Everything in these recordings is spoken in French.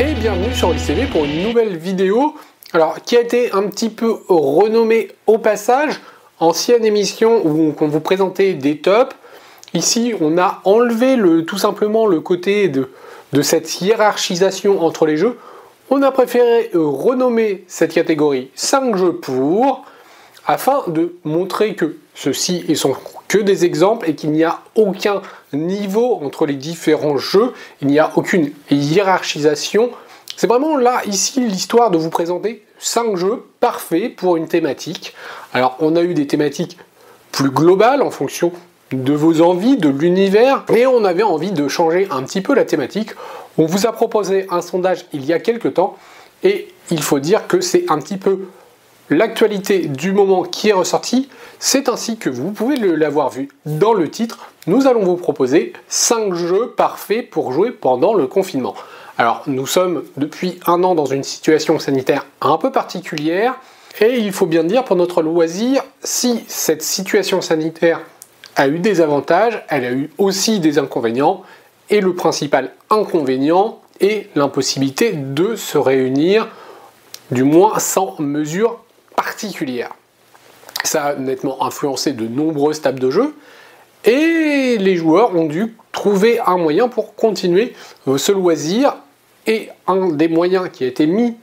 et bienvenue sur ICV pour une nouvelle vidéo alors, qui a été un petit peu renommée au passage, ancienne émission où on vous présentait des tops. Ici, on a enlevé le, tout simplement le côté de, de cette hiérarchisation entre les jeux. On a préféré renommer cette catégorie 5 jeux pour, afin de montrer que ceci ne sont que des exemples et qu'il n'y a aucun niveau entre les différents jeux, il n'y a aucune hiérarchisation. C'est vraiment là, ici, l'histoire de vous présenter 5 jeux parfaits pour une thématique. Alors, on a eu des thématiques plus globales en fonction de vos envies, de l'univers, et on avait envie de changer un petit peu la thématique. On vous a proposé un sondage il y a quelques temps, et il faut dire que c'est un petit peu l'actualité du moment qui est ressortie. C'est ainsi que vous pouvez l'avoir vu dans le titre. Nous allons vous proposer 5 jeux parfaits pour jouer pendant le confinement. Alors nous sommes depuis un an dans une situation sanitaire un peu particulière. Et il faut bien dire pour notre loisir, si cette situation sanitaire a eu des avantages, elle a eu aussi des inconvénients. Et le principal inconvénient est l'impossibilité de se réunir, du moins sans mesure particulière. Ça a nettement influencé de nombreuses tables de jeu. Et les joueurs ont dû trouver un moyen pour continuer ce loisir. Et un des moyens qui a été mis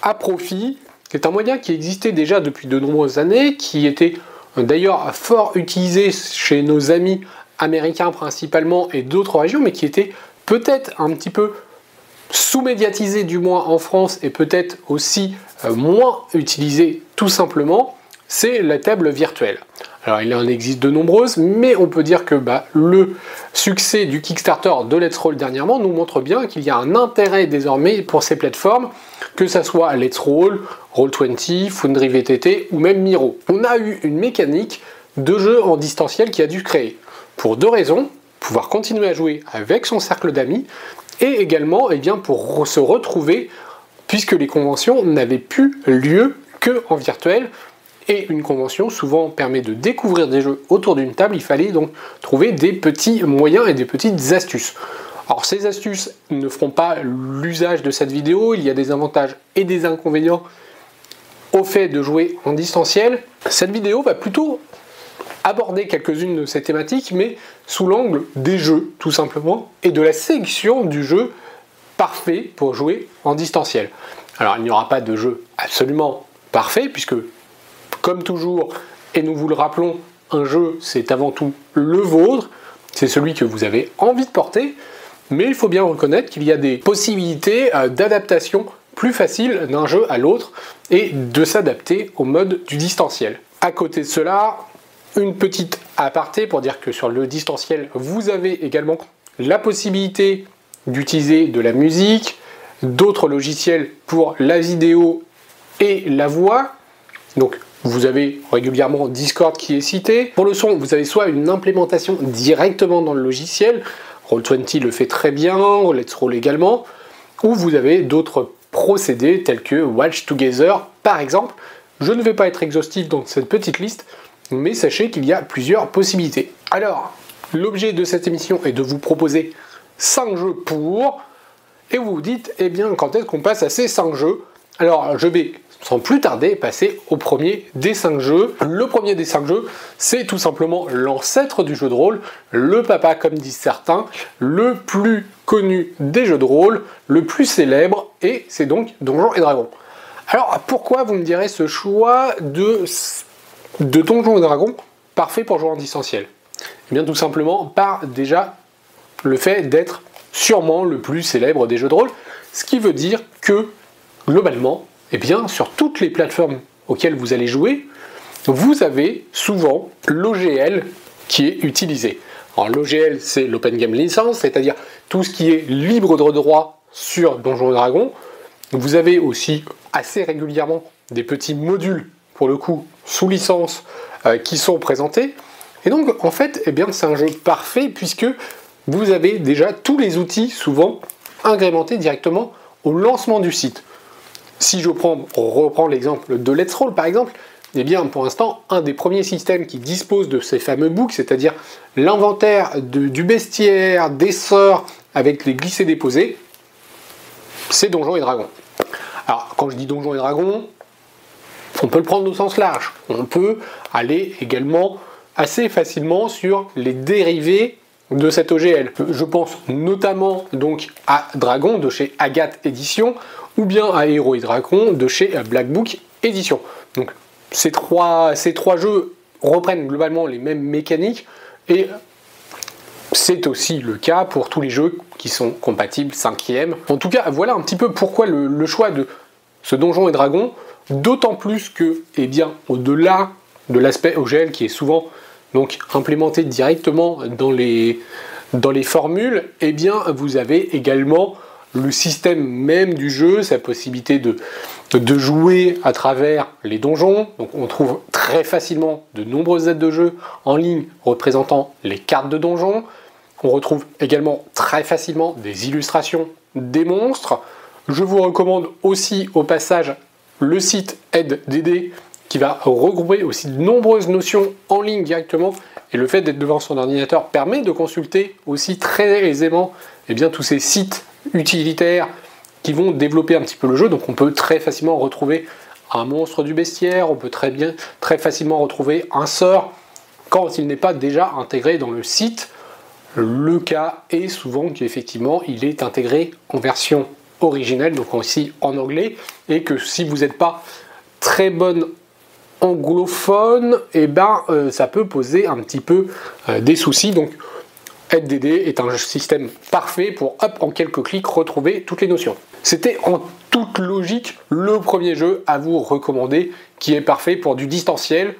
à profit, c'est un moyen qui existait déjà depuis de nombreuses années, qui était d'ailleurs fort utilisé chez nos amis américains principalement et d'autres régions, mais qui était peut-être un petit peu sous-médiatisé du moins en France et peut-être aussi euh, moins utilisé tout simplement, c'est la table virtuelle. Alors il en existe de nombreuses, mais on peut dire que bah, le succès du Kickstarter de Let's Roll dernièrement nous montre bien qu'il y a un intérêt désormais pour ces plateformes, que ce soit Let's Roll, Roll20, Foundry VTT ou même Miro. On a eu une mécanique de jeu en distanciel qui a dû créer. Pour deux raisons, pouvoir continuer à jouer avec son cercle d'amis, et également eh pour se retrouver, puisque les conventions n'avaient plus lieu que en virtuel, et une convention souvent permet de découvrir des jeux autour d'une table, il fallait donc trouver des petits moyens et des petites astuces. Alors ces astuces ne feront pas l'usage de cette vidéo, il y a des avantages et des inconvénients au fait de jouer en distanciel. Cette vidéo va plutôt aborder quelques-unes de ces thématiques, mais sous l'angle des jeux, tout simplement, et de la sélection du jeu parfait pour jouer en distanciel. Alors, il n'y aura pas de jeu absolument parfait, puisque, comme toujours, et nous vous le rappelons, un jeu, c'est avant tout le vôtre, c'est celui que vous avez envie de porter, mais il faut bien reconnaître qu'il y a des possibilités euh, d'adaptation plus faciles d'un jeu à l'autre et de s'adapter au mode du distanciel. À côté de cela, une petite aparté pour dire que sur le distanciel, vous avez également la possibilité d'utiliser de la musique, d'autres logiciels pour la vidéo et la voix. Donc vous avez régulièrement Discord qui est cité. Pour le son, vous avez soit une implémentation directement dans le logiciel, Roll20 le fait très bien, Let's Roll également, ou vous avez d'autres procédés tels que Watch Together par exemple. Je ne vais pas être exhaustif dans cette petite liste, mais sachez qu'il y a plusieurs possibilités. Alors, l'objet de cette émission est de vous proposer 5 jeux pour, et vous vous dites, eh bien, quand est-ce qu'on passe à ces 5 jeux? Alors, je vais sans plus tarder passer au premier des 5 jeux. Le premier des 5 jeux, c'est tout simplement l'ancêtre du jeu de rôle, le papa comme disent certains, le plus connu des jeux de rôle, le plus célèbre, et c'est donc Donjons et Dragons. Alors pourquoi vous me direz ce choix de de Donjons et Dragons parfait pour jouer en distanciel? Eh bien tout simplement par déjà le fait d'être sûrement le plus célèbre des jeux de rôle, ce qui veut dire que globalement, eh bien sur toutes les plateformes auxquelles vous allez jouer, vous avez souvent l'OGL qui est utilisé. L'OGL c'est l'Open Game License, c'est-à-dire tout ce qui est libre de droit sur Donjons Dragons. Vous avez aussi assez régulièrement des petits modules pour le coup, sous licence, euh, qui sont présentés. Et donc, en fait, eh bien, c'est un jeu parfait puisque vous avez déjà tous les outils, souvent agrémentés directement au lancement du site. Si je reprends l'exemple de Let's Roll, par exemple, eh bien, pour l'instant, un des premiers systèmes qui dispose de ces fameux books, c'est-à-dire l'inventaire du bestiaire, des sorts avec les glissés déposés, c'est Donjons et Dragons. Alors, quand je dis Donjons et Dragons, on peut le prendre au sens large. On peut aller également assez facilement sur les dérivés de cet OGL. Je pense notamment donc à Dragon de chez Agathe Édition ou bien à Héros et Dragon de chez Black Book Édition. Donc ces trois, jeux reprennent globalement les mêmes mécaniques et c'est aussi le cas pour tous les jeux qui sont compatibles 5ème. En tout cas, voilà un petit peu pourquoi le, choix de ce Donjon et Dragon, d'autant plus que, eh bien, au-delà de l'aspect OGL qui est souvent donc implémenté directement dans les, formules, eh bien, vous avez également le système même du jeu, sa possibilité de, de jouer à travers les donjons. On trouve très facilement de nombreuses aides de jeu en ligne représentant les cartes de donjons. On retrouve également très facilement des illustrations des monstres. Je vous recommande aussi au passage le site AideDD qui va regrouper aussi de nombreuses notions en ligne directement. Et le fait d'être devant son ordinateur permet de consulter aussi très aisément eh bien, tous ces sites utilitaires qui vont développer un petit peu le jeu. Donc on peut très facilement retrouver un monstre du bestiaire, on peut très bien, très facilement retrouver un sort quand il n'est pas déjà intégré dans le site. Le cas est souvent qu'effectivement il est intégré en version originelle, donc aussi en anglais, et que si vous n'êtes pas très bonne anglophone, et eh ben euh, ça peut poser un petit peu euh, des soucis. Donc AideDD est un système parfait pour hop en quelques clics retrouver toutes les notions. C'était en toute logique le premier jeu à vous recommander qui est parfait pour du distanciel,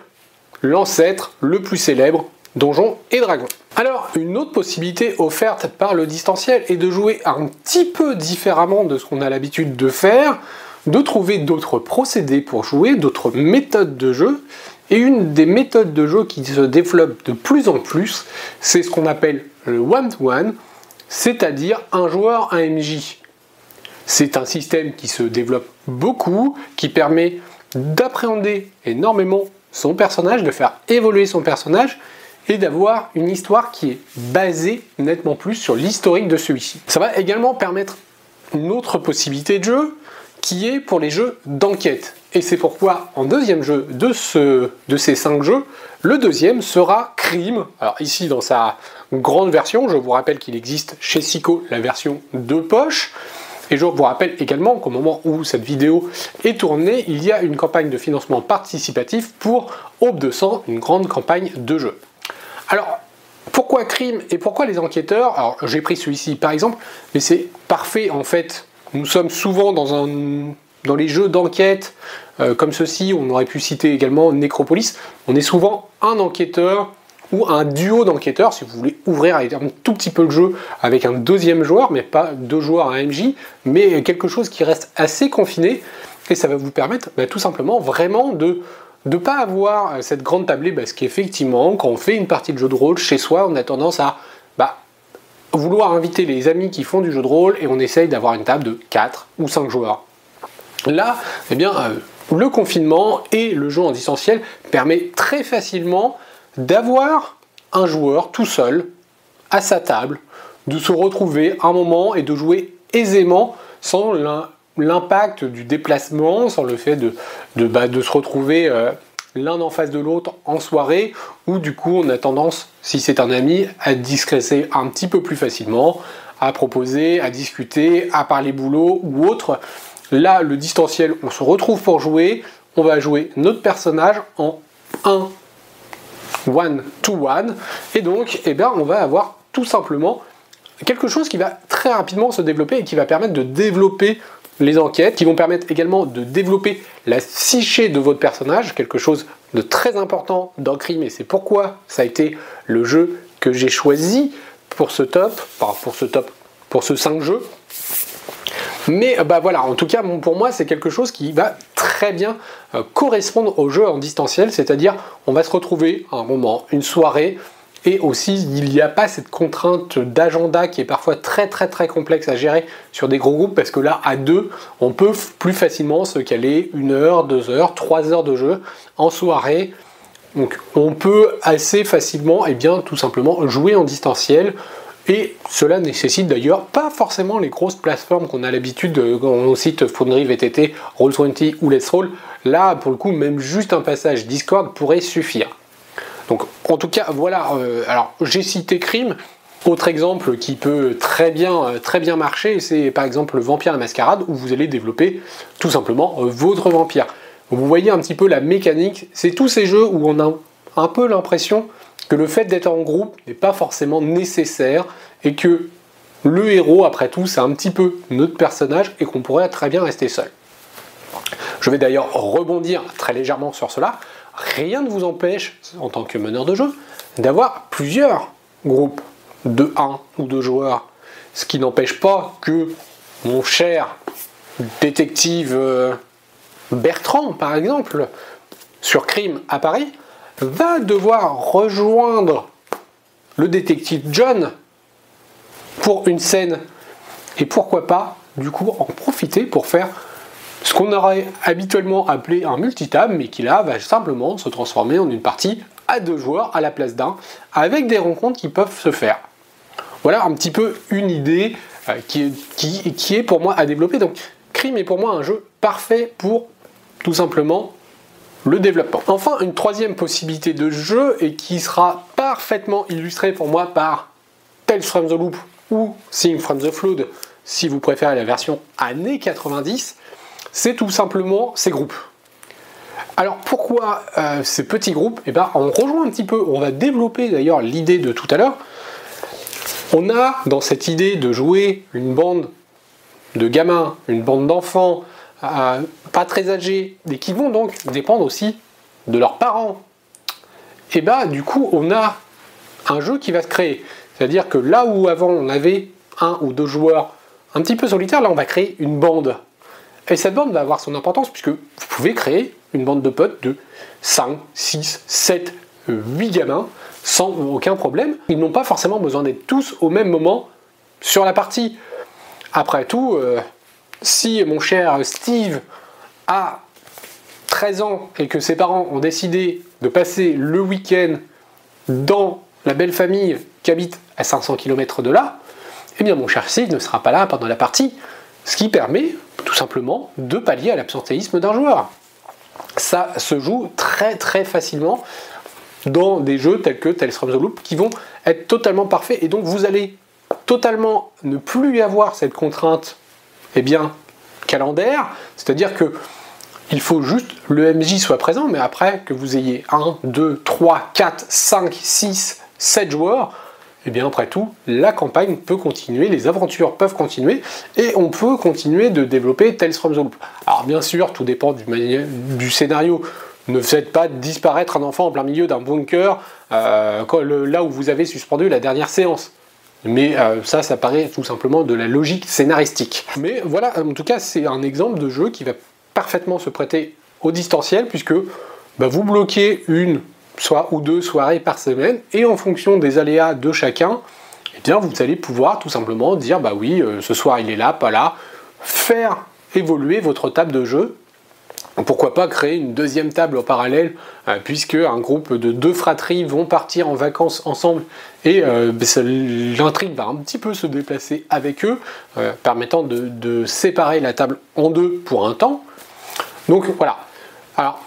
l'ancêtre le plus célèbre, Donjons et Dragons. Alors, une autre possibilité offerte par le distanciel est de jouer un petit peu différemment de ce qu'on a l'habitude de faire, de trouver d'autres procédés pour jouer, d'autres méthodes de jeu. Et une des méthodes de jeu qui se développe de plus en plus, c'est ce qu'on appelle le one-to-one, c'est-à-dire un joueur, un MJ. C'est un système qui se développe beaucoup, qui permet d'appréhender énormément son personnage, de faire évoluer son personnage et d'avoir une histoire qui est basée nettement plus sur l'historique de celui-ci. Ça va également permettre une autre possibilité de jeu, qui est pour les jeux d'enquête. Et c'est pourquoi en deuxième jeu de, ce, de ces cinq jeux, le deuxième sera Crime. Alors ici dans sa grande version, je vous rappelle qu'il existe chez Sico la version de poche. Et je vous rappelle également qu'au moment où cette vidéo est tournée, il y a une campagne de financement participatif pour Aube de Sang, une grande campagne de jeu. Alors, pourquoi crime et pourquoi les enquêteurs? Alors, j'ai pris celui-ci par exemple, mais c'est parfait en fait nous sommes souvent dans, un, dans les jeux d'enquête euh, comme ceci, on aurait pu citer également Necropolis, on est souvent un enquêteur ou un duo d'enquêteurs, si vous voulez ouvrir un tout petit peu le jeu avec un deuxième joueur, mais pas deux joueurs à MJ, mais quelque chose qui reste assez confiné, et ça va vous permettre bah, tout simplement vraiment de ne pas avoir cette grande tablée, parce qu'effectivement, quand on fait une partie de jeu de rôle chez soi, on a tendance à vouloir inviter les amis qui font du jeu de rôle et on essaye d'avoir une table de 4 ou 5 joueurs. Là, eh bien, euh, le confinement et le jeu en distanciel permet très facilement d'avoir un joueur tout seul à sa table, de se retrouver un moment et de jouer aisément sans l'impact du déplacement, sans le fait de, bah, se retrouver euh, l'un en face de l'autre en soirée, où du coup on a tendance, si c'est un ami, à discréter un petit peu plus facilement, à proposer, à discuter, à parler boulot ou autre. Là, le distanciel, on se retrouve pour jouer, on va jouer notre personnage en 1 one to one, et donc eh bien, on va avoir tout simplement quelque chose qui va très rapidement se développer et qui va permettre de développer les enquêtes, qui vont permettre également de développer la psyché de votre personnage, quelque chose de très important dans Crime, et c'est pourquoi ça a été le jeu que j'ai choisi pour ce top, pour ce top, pour ce 5 jeux. Mais bah voilà, en tout cas, pour moi, c'est quelque chose qui va très bien euh, correspondre au jeu en distanciel, c'est-à-dire on va se retrouver un moment, une soirée, et aussi, il n'y a pas cette contrainte d'agenda qui est parfois très très très complexe à gérer sur des gros groupes parce que là, à deux, on peut plus facilement se caler une heure, deux heures, trois heures de jeu en soirée. Donc on peut assez facilement et eh bien tout simplement jouer en distanciel Et cela nécessite d'ailleurs pas forcément les grosses plateformes qu'on a l'habitude au site Foundry, VTT, Roll20 ou Let's Roll. Là, pour le coup, même juste un passage Discord pourrait suffire. Donc, en tout cas, voilà. Euh, alors, j'ai cité Crime. Autre exemple qui peut très bien, euh, très bien marcher, c'est par exemple le Vampire la Mascarade, où vous allez développer tout simplement euh, votre vampire. Vous voyez un petit peu la mécanique. C'est tous ces jeux où on a un peu l'impression que le fait d'être en groupe n'est pas forcément nécessaire et que le héros, après tout, c'est un petit peu notre personnage et qu'on pourrait très bien rester seul. Je vais d'ailleurs rebondir très légèrement sur cela. Rien ne vous empêche, en tant que meneur de jeu, d'avoir plusieurs groupes de 1 ou 2 joueurs. Ce qui n'empêche pas que mon cher détective euh, Bertrand, par exemple, sur Crime à Paris, va devoir rejoindre le détective John pour une scène. Et pourquoi pas, du coup, en profiter pour faire ce qu'on aurait habituellement appelé un multitable, mais qui là va simplement se transformer en une partie à deux joueurs à la place d'un, avec des rencontres qui peuvent se faire. Voilà un petit peu une idée euh, qui, qui, est pour moi à développer. Donc, Crime est pour moi un jeu parfait pour tout simplement le développement. Enfin, une troisième possibilité de jeu et qui sera parfaitement illustrée pour moi par Tales from the Loop ou Sing from the Flood, si vous préférez la version années 90, c'est tout simplement ces groupes. Alors pourquoi euh, ces petits groupes? Eh bien, on rejoint un petit peu, on va développer d'ailleurs l'idée de tout à l'heure. On a dans cette idée de jouer une bande de gamins, une bande d'enfants, euh, pas très âgés, et qui vont donc dépendre aussi de leurs parents. Et bah du coup on a un jeu qui va se créer. C'est-à-dire que là où avant on avait un ou deux joueurs un petit peu solitaires, là on va créer une bande. Et cette bande va avoir son importance puisque vous pouvez créer une bande de potes de 5, 6, 7, 8 gamins sans aucun problème. Ils n'ont pas forcément besoin d'être tous au même moment sur la partie. Après tout, euh, si mon cher Steve a 13 ans et que ses parents ont décidé de passer le week-end dans la belle famille qui habite à 500 km de là, eh bien mon cher Steve ne sera pas là pendant la partie, ce qui permet tout simplement de pallier à l'absentéisme d'un joueur. Ça se joue très très facilement dans des jeux tels que Tales from the Loop qui vont être totalement parfaits et donc vous allez totalement ne plus avoir cette contrainte eh bien, calendaire, c'est-à-dire que il faut juste le MJ soit présent, mais après que vous ayez 1, 2, 3, 4, 5, 6, 7 joueurs, eh bien après tout, la campagne peut continuer, les aventures peuvent continuer, et on peut continuer de développer Tales from the Loop. Alors bien sûr, tout dépend du, scénario. Ne faites pas disparaître un enfant en plein milieu d'un bunker euh, là où vous avez suspendu la dernière séance. Mais euh, ça, ça paraît tout simplement de la logique scénaristique. Mais voilà, en tout cas, c'est un exemple de jeu qui va parfaitement se prêter au distanciel, puisque bah, vous bloquez une soit ou deux soirées par semaine, et en fonction des aléas de chacun, eh bien, vous allez pouvoir tout simplement dire, bah oui, euh, ce soir il est là, pas là, faire évoluer votre table de jeu pourquoi pas créer une deuxième table en parallèle, euh, puisque un groupe de deux fratries vont partir en vacances ensemble et euh, ben, l'intrigue va un petit peu se déplacer avec eux, permettant de, séparer la table en deux pour un temps. Donc voilà. Alors,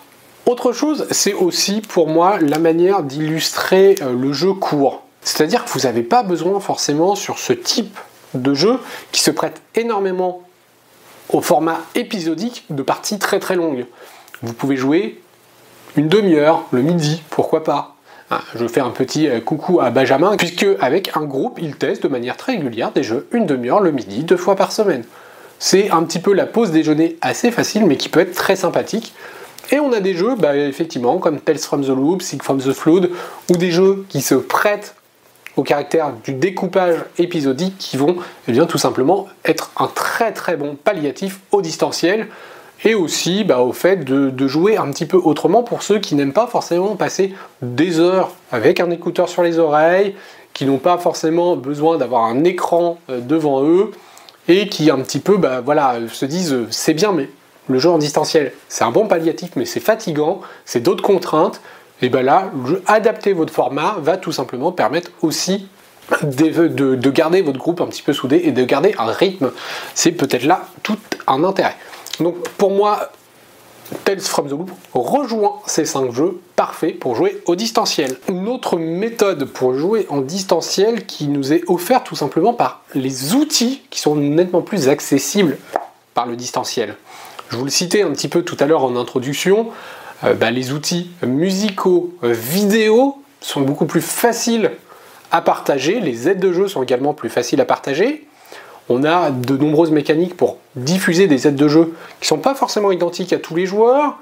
autre chose, c'est aussi pour moi la manière d'illustrer le jeu court. C'est-à-dire que vous n'avez pas besoin forcément sur ce type de jeu qui se prête énormément au format épisodique de parties très très longues. Vous pouvez jouer une demi-heure, le midi, pourquoi pas. Ah, je fais un petit euh, coucou à Benjamin, puisque avec un groupe, il teste de manière très régulière des jeux une demi-heure le midi, deux fois par semaine. C'est un petit peu la pause déjeuner assez facile, mais qui peut être très sympathique. Et on a des jeux, bah, effectivement, comme Tales from the Loop, Sieg from the Flood, ou des jeux qui se prêtent au caractère du découpage épisodique qui vont eh bien, tout simplement être un très très bon palliatif au distanciel et aussi bah, au fait de, jouer un petit peu autrement pour ceux qui n'aiment pas forcément passer des heures avec un écouteur sur les oreilles, qui n'ont pas forcément besoin d'avoir un écran euh, devant eux et qui un petit peu bah, voilà, se disent c'est bien mais le jeu en distanciel c'est un bon palliatif mais c'est fatigant, c'est d'autres contraintes, et bien là, adapter votre format va tout simplement permettre aussi de, garder votre groupe un petit peu soudé et de garder un rythme. C'est peut-être là tout un intérêt. Donc pour moi, Tales from the Loop rejoint ces 5 jeux parfaits pour jouer au distanciel. Une autre méthode pour jouer en distanciel qui nous est offerte tout simplement par les outils qui sont nettement plus accessibles par le distanciel. Je vous le citais un petit peu tout à l'heure en introduction, euh, bah, les outils musicaux, euh, vidéo sont beaucoup plus faciles à partager, les aides de jeu sont également plus faciles à partager. On a de nombreuses mécaniques pour diffuser des aides de jeu qui ne sont pas forcément identiques à tous les joueurs,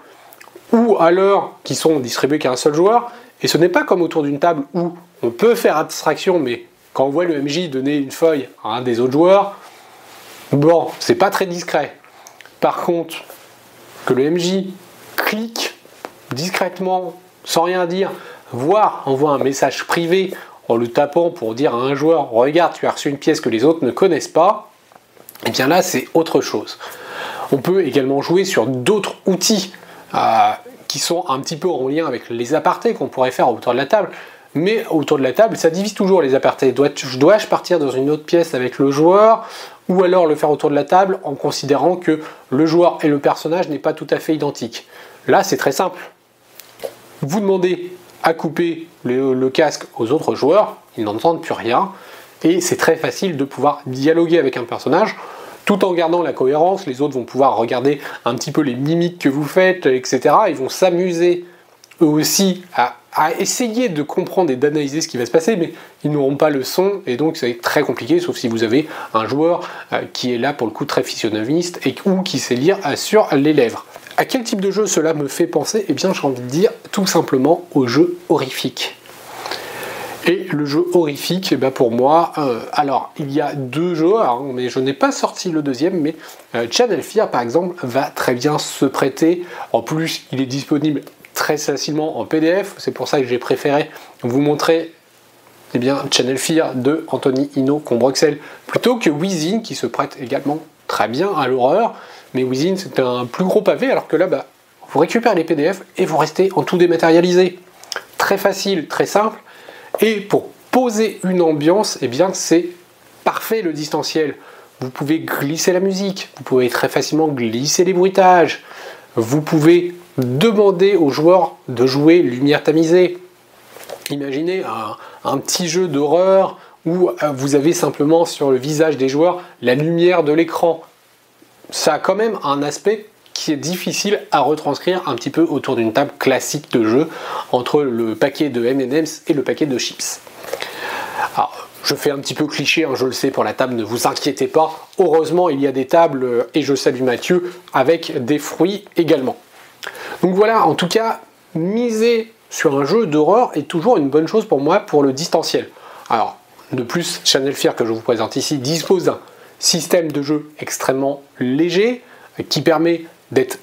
ou alors qui sont distribuées qu'à un seul joueur. Et ce n'est pas comme autour d'une table où on peut faire abstraction, mais quand on voit le MJ donner une feuille à un des autres joueurs, bon, c'est pas très discret. Par contre, que le MJ clique discrètement, sans rien dire, voire envoie un message privé en le tapant pour dire à un joueur regarde tu as reçu une pièce que les autres ne connaissent pas, et eh bien là c'est autre chose. On peut également jouer sur d'autres outils euh, qui sont un petit peu en lien avec les apartés qu'on pourrait faire autour de la table. Mais autour de la table, ça divise toujours les apartés. Dois-je partir dans une autre pièce avec le joueur? Ou alors le faire autour de la table en considérant que le joueur et le personnage n'est pas tout à fait identique Là, c'est très simple. Vous demandez à couper le, casque aux autres joueurs, ils n'entendent plus rien, et c'est très facile de pouvoir dialoguer avec un personnage tout en gardant la cohérence. Les autres vont pouvoir regarder un petit peu les mimiques que vous faites, etc. Ils vont s'amuser eux aussi à, essayer de comprendre et d'analyser ce qui va se passer, mais ils n'auront pas le son, et donc c'est très compliqué, sauf si vous avez un joueur euh, qui est là pour le coup très physionomiste et, ou qui sait lire euh, sur les lèvres. À quel type de jeu cela me fait penser? Eh bien, j'ai envie de dire tout simplement au jeu horrifique. Et le jeu horrifique, eh bien pour moi, euh, alors il y a deux jeux, mais je n'ai pas sorti le deuxième, mais euh, Channel par exemple va très bien se prêter. En plus, il est disponible très facilement en PDF, c'est pour ça que j'ai préféré vous montrer eh bien, Channel Fear de Anthony Hino Combruxel plutôt que Within qui se prête également très bien à l'horreur. Mais Within, c'est un plus gros pavé, alors que là, bah, vous récupérez les PDF et vous restez en tout dématérialisé. Très facile, très simple. Et pour poser une ambiance, eh bien, c'est parfait le distanciel. Vous pouvez glisser la musique, vous pouvez très facilement glisser les bruitages, vous pouvez demander aux joueurs de jouer lumière tamisée. Imaginez un petit jeu d'horreur où euh, vous avez simplement sur le visage des joueurs la lumière de l'écran ça a quand même un aspect qui est difficile à retranscrire un petit peu autour d'une table classique de jeu entre le paquet de M&M's et le paquet de chips. Alors, je fais un petit peu cliché, hein, je le sais pour la table, ne vous inquiétez pas. Heureusement, il y a des tables, euh, et je salue Mathieu, avec des fruits également. Donc voilà, en tout cas, miser sur un jeu d'horreur est toujours une bonne chose pour moi pour le distanciel. Alors, de plus, Channel Fear que je vous présente ici dispose d'un système de jeu extrêmement léger qui permet d'être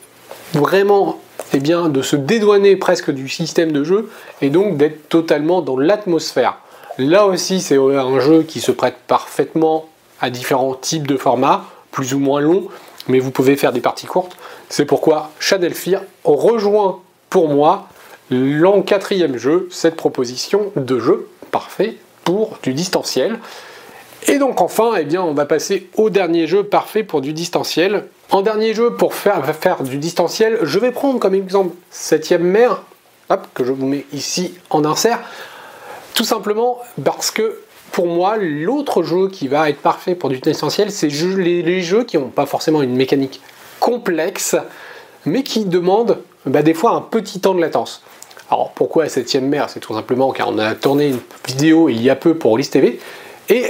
vraiment eh bien, de se dédouaner presque du système de jeu et donc d'être totalement dans l'atmosphère. Là aussi, c'est un jeu qui se prête parfaitement à différents types de formats, plus ou moins longs, mais vous pouvez faire des parties courtes. C'est pourquoi Shadow Fear rejoint pour moi l'an quatrième jeu cette proposition de jeu parfait pour du distanciel. Et donc enfin, eh bien, on va passer au dernier jeu parfait pour du distanciel. En dernier jeu, pour faire, faire du distanciel, je vais prendre comme exemple 7ème mer, que je vous mets ici en insert, tout simplement parce que pour moi, l'autre jeu qui va être parfait pour du distanciel, c'est les, jeux qui n'ont pas forcément une mécanique complexe, mais qui demandent bah, des fois un petit temps de latence. Alors pourquoi 7ème mer? C'est tout simplement car on a tourné une vidéo il y a peu pour Ulysse TV, et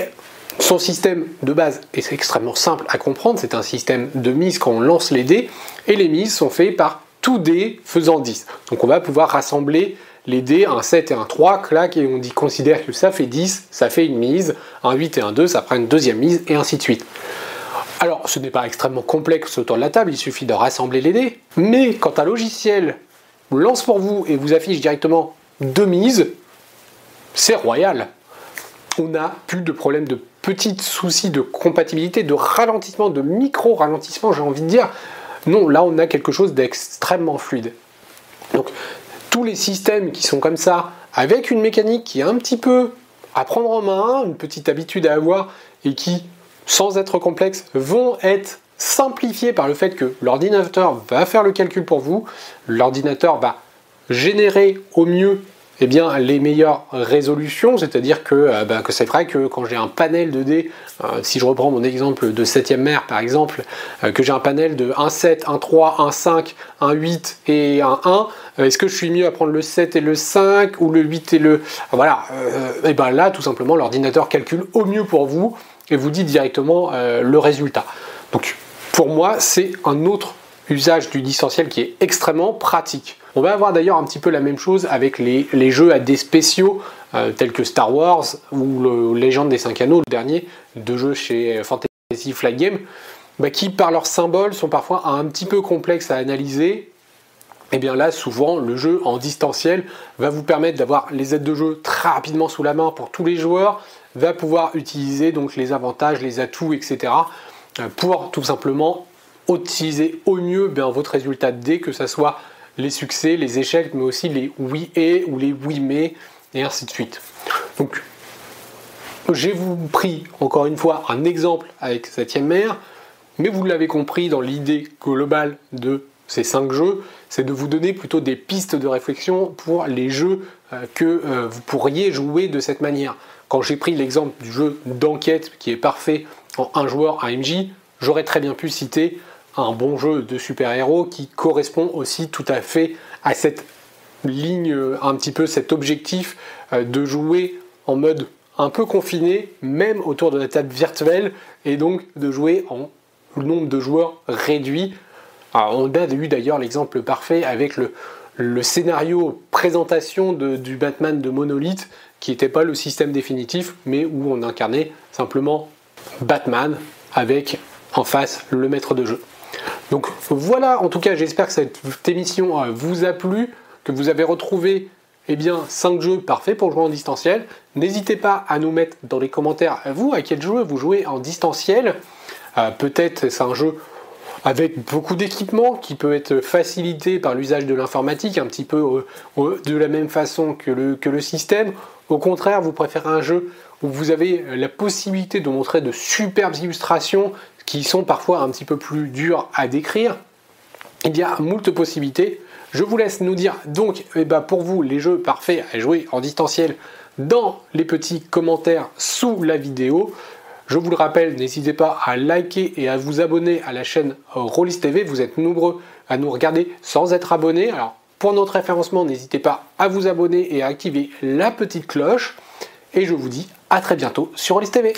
son système de base est extrêmement simple à comprendre, c'est un système de mise quand on lance les dés, et les mises sont faites par tout dé faisant 10. Donc on va pouvoir rassembler les dés, un 7 et un 3, clac, et on dit, considère que ça fait 10, ça fait une mise, un 8 et un 2, ça prend une deuxième mise, et ainsi de suite. Alors, ce n'est pas extrêmement complexe autour de la table, il suffit de rassembler les dés, mais quand un logiciel lance pour vous et vous affiche directement deux mises, c'est royal. On n'a plus de problème de petits soucis de compatibilité, de ralentissement, de micro-ralentissement, j'ai envie de dire. Non, là on a quelque chose d'extrêmement fluide. Donc tous les systèmes qui sont comme ça, avec une mécanique qui est un petit peu à prendre en main, une petite habitude à avoir et qui, sans être complexe, vont être simplifiés par le fait que l'ordinateur va faire le calcul pour vous, l'ordinateur va générer au mieux eh bien, les meilleures résolutions, c'est-à-dire que, euh, bah, c'est vrai que quand j'ai un panel de dés, euh, si je reprends mon exemple de 7ème mère par exemple, euh, que j'ai un panel de 1 7, 1 3, 1 5, 1 8 et 1 1, est-ce que je suis mieux à prendre le 7 et le 5 ou le 8 et le... Voilà, et ben là tout simplement l'ordinateur calcule au mieux pour vous et vous dit directement le résultat. Donc pour moi c'est un autre usage du distanciel qui est extrêmement pratique. On va avoir d'ailleurs un petit peu la même chose avec les, jeux à des spéciaux euh, tels que Star Wars ou le Légende des 5 anneaux, le dernier, deux jeux chez Fantasy Flight Game, bah, qui par leurs symboles sont parfois un petit peu complexes à analyser. Et eh bien là, souvent, le jeu en distanciel va vous permettre d'avoir les aides de jeu très rapidement sous la main pour tous les joueurs, va pouvoir utiliser donc les avantages, les atouts, etc. Euh, pour tout simplement utiliser au mieux bien, votre résultat dés, que ce soit les succès, les échecs, mais aussi les oui et ou les oui mais, et ainsi de suite. Donc, j'ai vous pris encore une fois un exemple avec 7ème mère, mais vous l'avez compris dans l'idée globale de ces 5 jeux, c'est de vous donner plutôt des pistes de réflexion pour les jeux euh, que euh, vous pourriez jouer de cette manière. Quand j'ai pris l'exemple du jeu d'enquête qui est parfait en un joueur AMJ, j'aurais très bien pu citer un bon jeu de super-héros qui correspond aussi tout à fait à cette ligne, un petit peu cet objectif euh, de jouer en mode un peu confiné, même autour de la table virtuelle, et donc de jouer en nombre de joueurs réduit. on a eu d'ailleurs l'exemple parfait avec le, scénario présentation du Batman de Monolith, qui n'était pas le système définitif, mais où on incarnait simplement Batman avec en face le maître de jeu. Donc voilà, en tout cas, j'espère que cette émission euh, vous a plu, que vous avez retrouvé eh bien, 5 jeux parfaits pour jouer en distanciel. N'hésitez pas à nous mettre dans les commentaires, vous, à quel jeu vous jouez en distanciel. Euh, peut-être c'est un jeu avec beaucoup d'équipements qui peut être facilité par l'usage de l'informatique, un petit peu euh, de la même façon que le système. Au contraire, vous préférez un jeu où vous avez la possibilité de montrer de superbes illustrations qui sont parfois un petit peu plus durs à décrire. Il y a moult possibilités. Je vous laisse nous dire donc eh ben, pour vous les jeux parfaits à jouer en distanciel dans les petits commentaires sous la vidéo. Je vous le rappelle, n'hésitez pas à liker et à vous abonner à la chaîne Rollis TV. Vous êtes nombreux à nous regarder sans être abonnés. Pour notre référencement, n'hésitez pas à vous abonner et à activer la petite cloche. Et je vous dis à très bientôt sur Rollis TV.